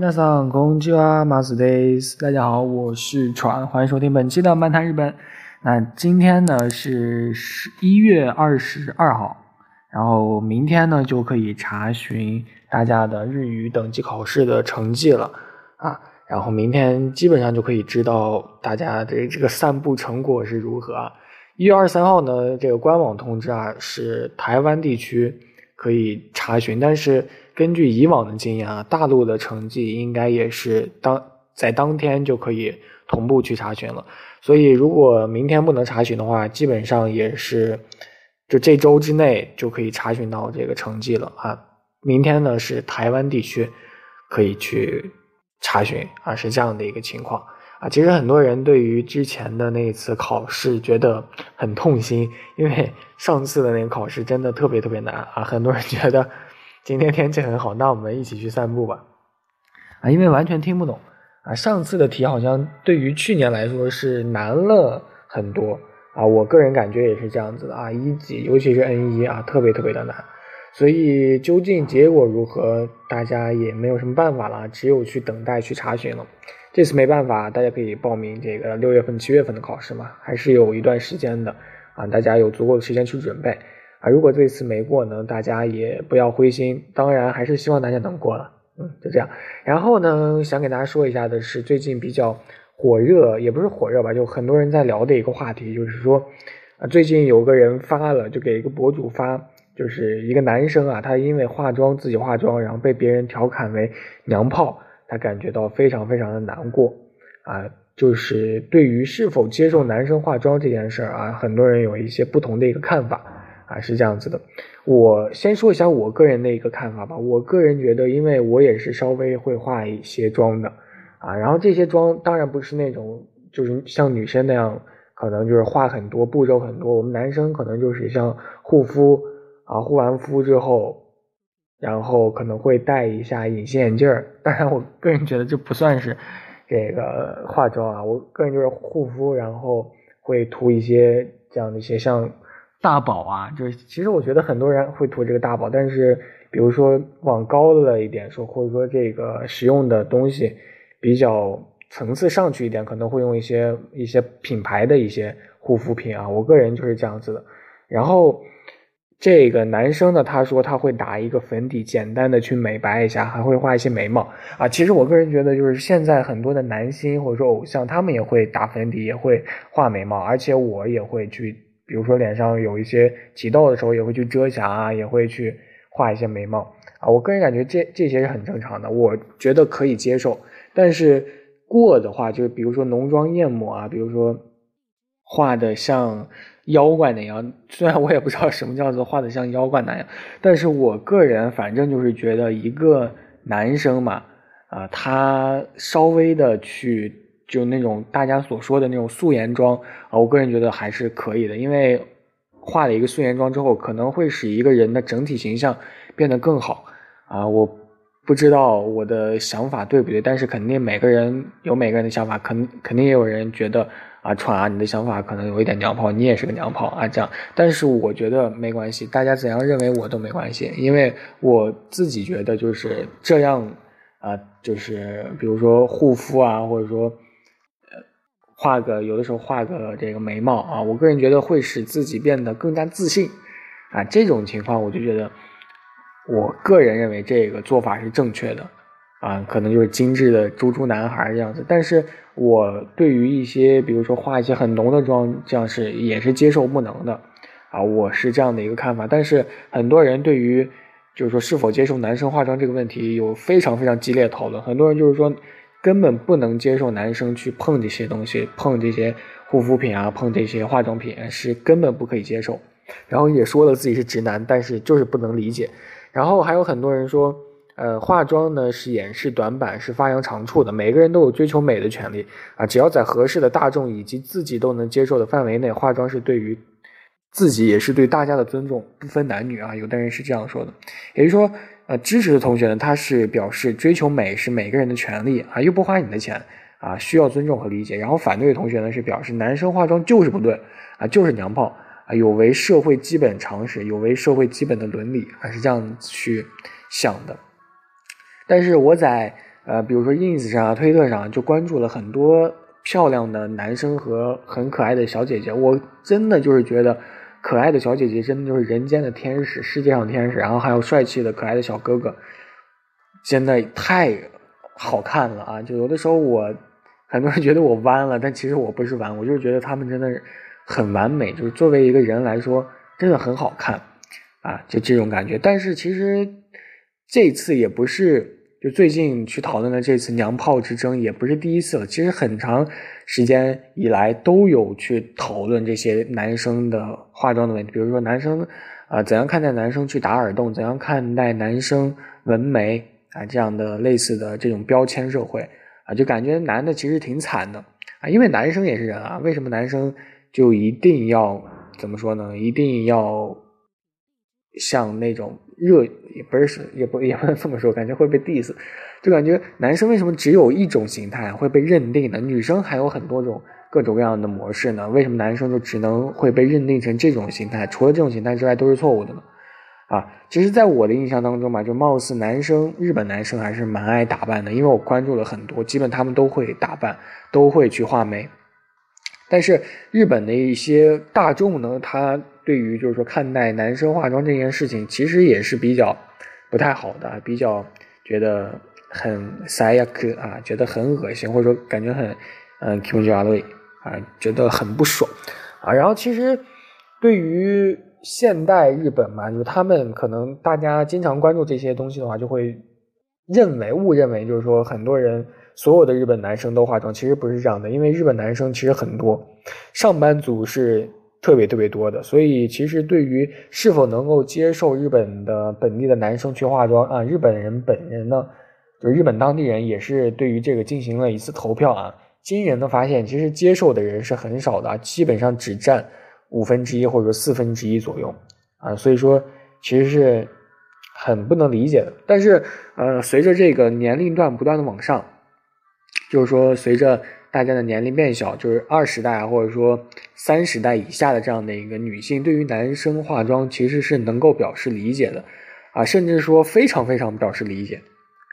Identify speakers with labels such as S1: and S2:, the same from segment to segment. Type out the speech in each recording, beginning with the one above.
S1: 皆さんこんにちは、马斯 days。大家好，我是船，欢迎收听本期的漫谈日本。那今天呢是十一月二十二号，然后明天呢就可以查询大家的日语等级考试的成绩了啊。然后明天基本上就可以知道大家的这个散步成果是如何啊。一月二十三号呢，这个官网通知啊，是台湾地区 可以查询，但是。根据以往的经验啊，大陆的成绩应该也是当在当天就可以同步去查询了。所以如果明天不能查询的话，基本上也是就这周之内就可以查询到这个成绩了啊。明天呢是台湾地区可以去查询啊，是这样的一个情况啊。其实很多人对于之前的那一次考试觉得很痛心，因为 上次的那个考试真的特别特别难啊，很多人觉得。今天天气很好，那我们一起去散步吧。啊，因为完全听不懂啊。上次的题好像对于去年来说是难了很多啊。我个人感觉也是这样子的啊。一级，尤其是 N 一啊，特别特别的难。所以究竟结果如何，大家也没有什么办法了，只有去等待去查询了。这次没办法，大家可以报名这个六月份、七月份的考试嘛，还是有一段时间的啊。大家有足够的时间去准备。啊，如果这次没过呢，大家也不要灰心。当然，还是希望大家能过了。嗯，就这样。然后呢，想给大家说一下的是，最近比较火热，也不是火热吧，就很多人在聊的一个话题，就是说，啊，最近有个人发了，就给一个博主发，就是一个男生啊，他因为化妆自己化妆，然后被别人调侃为娘炮，他感觉到非常非常的难过。啊，就是对于是否接受男生化妆这件事儿啊，很多人有一些不同的一个看法。啊，是这样子的，我先说一下我个人的一个看法吧。我个人觉得，因为我也是稍微会化一些妆的，啊，然后这些妆当然不是那种就是像女生那样，可能就是化很多步骤很多。我们男生可能就是像护肤啊，护完肤之后，然后可能会戴一下隐形眼镜儿。当然，我个人觉得这不算是这个化妆啊，我个人就是护肤，然后会涂一些这样的一些像。大宝啊，就是其实我觉得很多人会涂这个大宝，但是比如说往高了一点说，或者说这个使用的东西比较层次上去一点，可能会用一些一些品牌的一些护肤品啊。我个人就是这样子的。然后这个男生呢，他说他会打一个粉底，简单的去美白一下，还会画一些眉毛啊。其实我个人觉得，就是现在很多的男星或者说偶像，他们也会打粉底，也会画眉毛，而且我也会去。比如说脸上有一些起痘的时候，也会去遮瑕啊，也会去画一些眉毛啊。我个人感觉这这些是很正常的，我觉得可以接受。但是过的话，就比如说浓妆艳抹啊，比如说画的像妖怪那样，虽然我也不知道什么叫做画的像妖怪那样，但是我个人反正就是觉得一个男生嘛，啊，他稍微的去。就那种大家所说的那种素颜妆啊，我个人觉得还是可以的，因为画了一个素颜妆之后，可能会使一个人的整体形象变得更好啊。我不知道我的想法对不对，但是肯定每个人有每个人的想法，肯肯定也有人觉得啊，川啊，你的想法可能有一点娘炮，你也是个娘炮啊，这样。但是我觉得没关系，大家怎样认为我都没关系，因为我自己觉得就是这样啊，就是比如说护肤啊，或者说。呃画个有的时候画个这个眉毛啊，我个人觉得会使自己变得更加自信啊。这种情况我就觉得，我个人认为这个做法是正确的啊，可能就是精致的猪猪男孩这样子。但是我对于一些比如说画一些很浓的妆，这样是也是接受不能的啊。我是这样的一个看法。但是很多人对于就是说是否接受男生化妆这个问题有非常非常激烈讨论。很多人就是说。根本不能接受男生去碰这些东西，碰这些护肤品啊，碰这些化妆品是根本不可以接受。然后也说了自己是直男，但是就是不能理解。然后还有很多人说，呃，化妆呢是掩饰短板，是发扬长处的。每个人都有追求美的权利啊，只要在合适的大众以及自己都能接受的范围内，化妆是对于自己也是对大家的尊重，不分男女啊。有的人是这样说的，也就是说。呃，支持的同学呢，他是表示追求美是每个人的权利啊，又不花你的钱啊，需要尊重和理解。然后反对的同学呢，是表示男生化妆就是不对啊，就是娘炮啊，有违社会基本常识，有违社会基本的伦理，还是这样去想的。但是我在呃，比如说 ins 上、推特上就关注了很多漂亮的男生和很可爱的小姐姐，我真的就是觉得可爱的小姐姐真的就是人间的天使，世界上天使，然后还有帅气的可爱的小哥哥，真的太好看了啊！就有的时候我很多人觉得我弯了，但其实我不是弯，我就是觉得他们真的很完美，就是作为一个人来说，真的很好看啊，就这种感觉。但是其实这次也不是。就最近去讨论的这次娘炮之争也不是第一次了，其实很长时间以来都有去讨论这些男生的化妆的问题，比如说男生啊怎样看待男生去打耳洞，怎样看待男生纹眉啊这样的类似的这种标签社会啊，就感觉男的其实挺惨的啊，因为男生也是人啊，为什么男生就一定要怎么说呢？一定要像那种。热也不是也不也不能这么说，感觉会被 diss，就感觉男生为什么只有一种形态会被认定呢？女生还有很多种各种各样的模式呢？为什么男生就只能会被认定成这种形态？除了这种形态之外都是错误的呢？啊，其实，在我的印象当中嘛，就貌似男生日本男生还是蛮爱打扮的，因为我关注了很多，基本他们都会打扮，都会去画眉。但是日本的一些大众呢，他对于就是说看待男生化妆这件事情，其实也是比较不太好的，比较觉得很塞亚克啊，觉得很恶心，或者说感觉很嗯 k i m j a l 啊，觉得很不爽啊。然后其实对于现代日本嘛，就是他们可能大家经常关注这些东西的话，就会认为误认为就是说很多人。所有的日本男生都化妆，其实不是这样的，因为日本男生其实很多，上班族是特别特别多的，所以其实对于是否能够接受日本的本地的男生去化妆啊，日本人本人呢，就是日本当地人也是对于这个进行了一次投票啊，惊人的发现，其实接受的人是很少的，基本上只占五分之一或者四分之一左右啊，所以说其实是很不能理解的，但是呃，随着这个年龄段不断的往上。就是说，随着大家的年龄变小，就是二十代或者说三十代以下的这样的一个女性，对于男生化妆其实是能够表示理解的，啊，甚至说非常非常表示理解，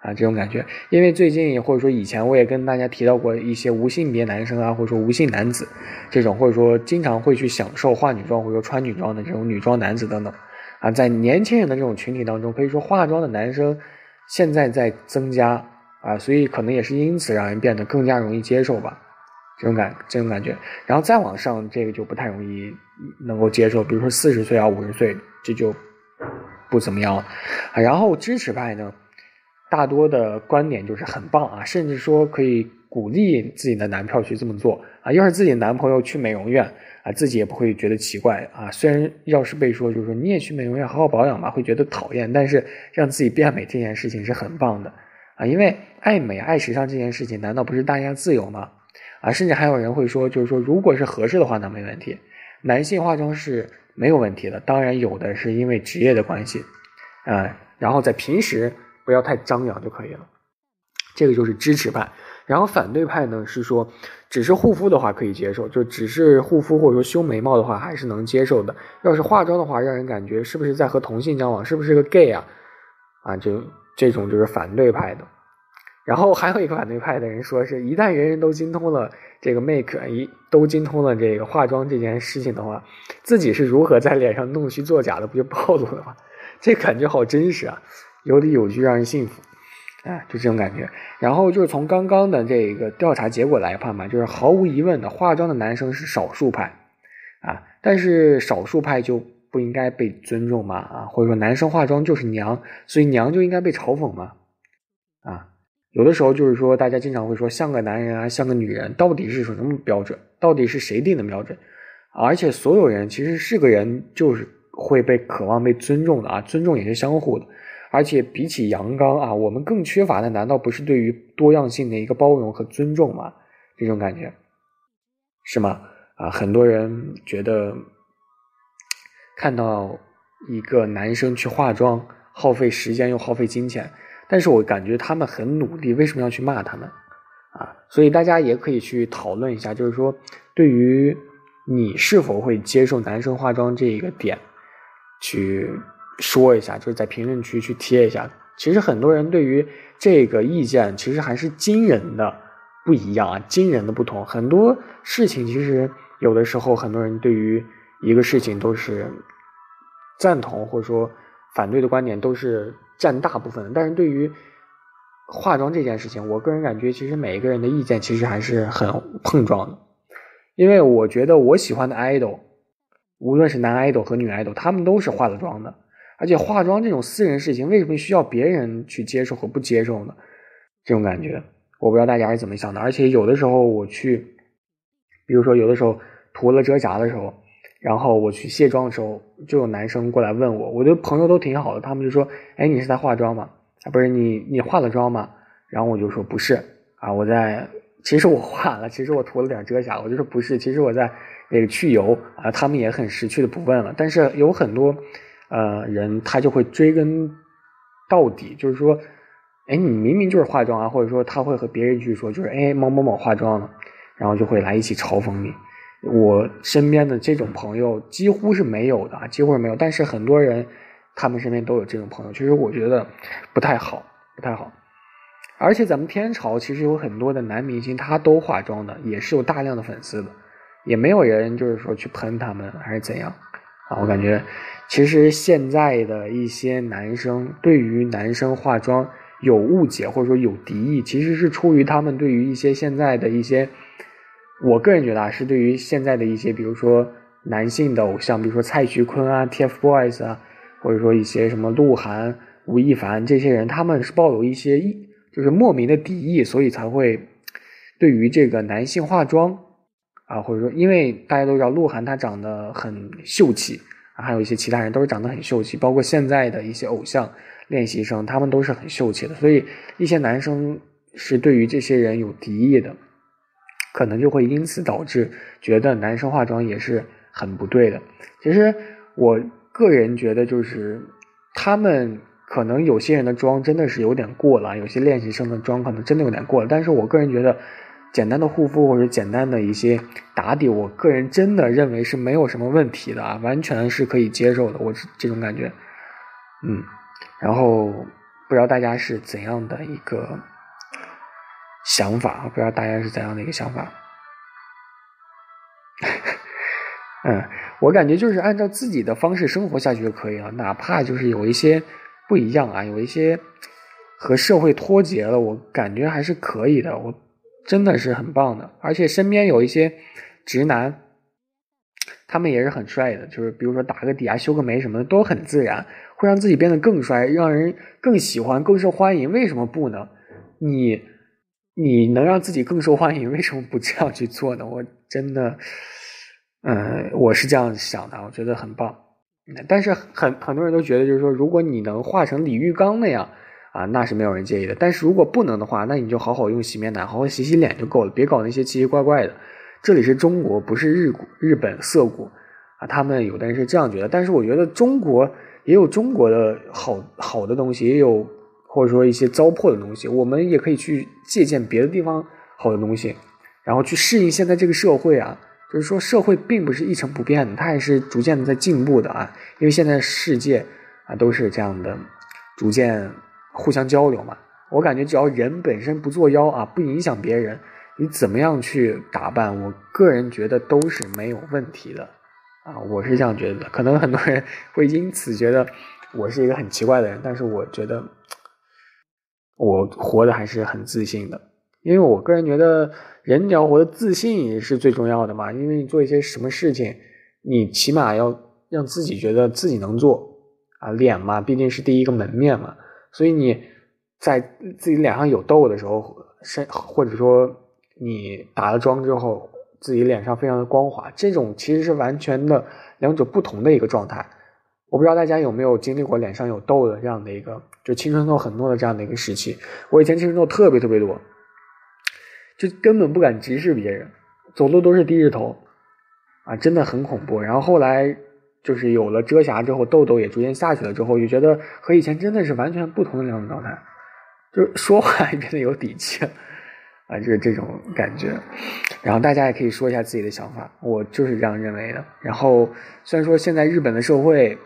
S1: 啊，这种感觉。因为最近或者说以前我也跟大家提到过一些无性别男生啊，或者说无性男子这种，或者说经常会去享受化女装或者说穿女装的这种女装男子等等，啊，在年轻人的这种群体当中，可以说化妆的男生现在在增加。啊，所以可能也是因此让人变得更加容易接受吧，这种感这种感觉，然后再往上，这个就不太容易能够接受。比如说四十岁啊，五十岁，这就不怎么样了。啊，然后支持派呢，大多的观点就是很棒啊，甚至说可以鼓励自己的男票去这么做啊。要是自己男朋友去美容院啊，自己也不会觉得奇怪啊。虽然要是被说就是说你也去美容院好好保养吧，会觉得讨厌，但是让自己变美这件事情是很棒的。啊，因为爱美、爱时尚这件事情，难道不是大家自由吗？啊，甚至还有人会说，就是说，如果是合适的话，那没问题。男性化妆是没有问题的，当然有的是因为职业的关系，呃，然后在平时不要太张扬就可以了。这个就是支持派，然后反对派呢是说，只是护肤的话可以接受，就只是护肤或者说修眉毛的话还是能接受的。要是化妆的话，让人感觉是不是在和同性交往，是不是个 gay 啊？啊，就。这种就是反对派的，然后还有一个反对派的人说，是一旦人人都精通了这个 make，一都精通了这个化妆这件事情的话，自己是如何在脸上弄虚作假的，不就暴露了吗？这感觉好真实啊，有理有据，让人信服，哎，就这种感觉。然后就是从刚刚的这个调查结果来看嘛，就是毫无疑问的，化妆的男生是少数派啊，但是少数派就。不应该被尊重吗？啊，或者说男生化妆就是娘，所以娘就应该被嘲讽吗？啊，有的时候就是说，大家经常会说像个男人啊，像个女人，到底是什么标准？到底是谁定的标准？而且所有人其实是个人，就是会被渴望被尊重的啊，尊重也是相互的。而且比起阳刚啊，我们更缺乏的难道不是对于多样性的一个包容和尊重吗？这种感觉是吗？啊，很多人觉得。看到一个男生去化妆，耗费时间又耗费金钱，但是我感觉他们很努力，为什么要去骂他们啊？所以大家也可以去讨论一下，就是说，对于你是否会接受男生化妆这一个点，去说一下，就是在评论区去贴一下，其实很多人对于这个意见其实还是惊人的不一样啊，惊人的不同。很多事情其实有的时候很多人对于一个事情都是赞同或者说反对的观点都是占大部分的，但是对于化妆这件事情，我个人感觉其实每一个人的意见其实还是很碰撞的，因为我觉得我喜欢的 idol，无论是男 idol 和女 idol，他们都是化了妆的。而且化妆这种私人事情，为什么需要别人去接受和不接受呢？这种感觉，我不知道大家是怎么想的。而且有的时候我去，比如说有的时候涂了遮瑕的时候，然后我去卸妆的时候，就有男生过来问我，我的朋友都挺好的，他们就说：“哎，你是在化妆吗？啊，不是你你化了妆吗？”然后我就说：“不是啊，我在，其实我化了，其实我涂了点遮瑕。”我就说：“不是，其实我在那个去油啊。”他们也很识趣的不问了。但是有很多。呃，人他就会追根到底，就是说，哎，你明明就是化妆啊，或者说他会和别人去说，就是哎，某某某化妆了，然后就会来一起嘲讽你。我身边的这种朋友几乎是没有的，几乎是没有。但是很多人他们身边都有这种朋友，其实我觉得不太好，不太好。而且咱们天朝其实有很多的男明星，他都化妆的，也是有大量的粉丝的，也没有人就是说去喷他们还是怎样啊，我感觉。其实现在的一些男生对于男生化妆有误解或者说有敌意，其实是出于他们对于一些现在的一些，我个人觉得啊，是对于现在的一些，比如说男性的偶像，比如说蔡徐坤啊、TFBOYS 啊，或者说一些什么鹿晗、吴亦凡这些人，他们是抱有一些意，就是莫名的敌意，所以才会对于这个男性化妆啊，或者说因为大家都知道鹿晗他长得很秀气。还有一些其他人都是长得很秀气，包括现在的一些偶像练习生，他们都是很秀气的。所以一些男生是对于这些人有敌意的，可能就会因此导致觉得男生化妆也是很不对的。其实我个人觉得，就是他们可能有些人的妆真的是有点过了，有些练习生的妆可能真的有点过了。但是我个人觉得。简单的护肤或者简单的一些打底，我个人真的认为是没有什么问题的啊，完全是可以接受的。我这种感觉，嗯，然后不知道大家是怎样的一个想法不知道大家是怎样的一个想法。嗯，我感觉就是按照自己的方式生活下去就可以了，哪怕就是有一些不一样啊，有一些和社会脱节了，我感觉还是可以的。我。真的是很棒的，而且身边有一些直男，他们也是很帅的，就是比如说打个底啊、修个眉什么的都很自然，会让自己变得更帅，让人更喜欢、更受欢迎。为什么不呢？你你能让自己更受欢迎，为什么不这样去做呢？我真的，嗯，我是这样想的，我觉得很棒。但是很很多人都觉得，就是说，如果你能画成李玉刚那样。啊，那是没有人介意的。但是如果不能的话，那你就好好用洗面奶，好好洗洗脸就够了，别搞那些奇奇怪怪的。这里是中国，不是日日本涩谷啊。他们有的人是这样觉得，但是我觉得中国也有中国的好好的东西，也有或者说一些糟粕的东西。我们也可以去借鉴别的地方好的东西，然后去适应现在这个社会啊。就是说，社会并不是一成不变的，它也是逐渐的在进步的啊。因为现在世界啊都是这样的，逐渐。互相交流嘛，我感觉只要人本身不作妖啊，不影响别人，你怎么样去打扮，我个人觉得都是没有问题的啊，我是这样觉得的。可能很多人会因此觉得我是一个很奇怪的人，但是我觉得我活的还是很自信的，因为我个人觉得人只要活得自信也是最重要的嘛，因为你做一些什么事情，你起码要让自己觉得自己能做啊，脸嘛毕竟是第一个门面嘛。所以你在自己脸上有痘的时候，身或者说你打了妆之后，自己脸上非常的光滑，这种其实是完全的两种不同的一个状态。我不知道大家有没有经历过脸上有痘的这样的一个，就青春痘很多的这样的一个时期。我以前青春痘特别特别多，就根本不敢直视别人，走路都是低着头，啊，真的很恐怖。然后后来。就是有了遮瑕之后，痘痘也逐渐下去了之后，就觉得和以前真的是完全不同的两种状态，就是说话也变得有底气啊，就是这种感觉。然后大家也可以说一下自己的想法，我就是这样认为的。然后虽然说现在日本的社会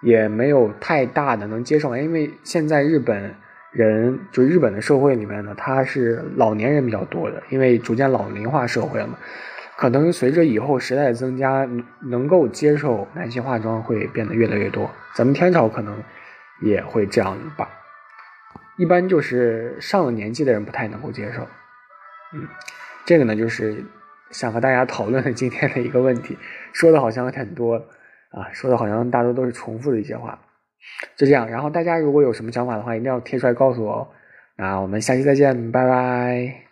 S1: 也没有太大的能接受，因为现在日本人就日本的社会里面呢，他是老年人比较多的，因为逐渐老龄化社会了嘛，可能随着以后时代的增加，能够接受男性化妆会变得越来越多。咱们天朝可能也会这样吧，一般就是上了年纪的人不太能够接受。嗯，这个呢就是想和大家讨论的今天的一个问题，说的好像很多。啊，说的好像大多都是重复的一些话，就这样。然后大家如果有什么想法的话，一定要贴出来告诉我哦。那我们下期再见，拜拜。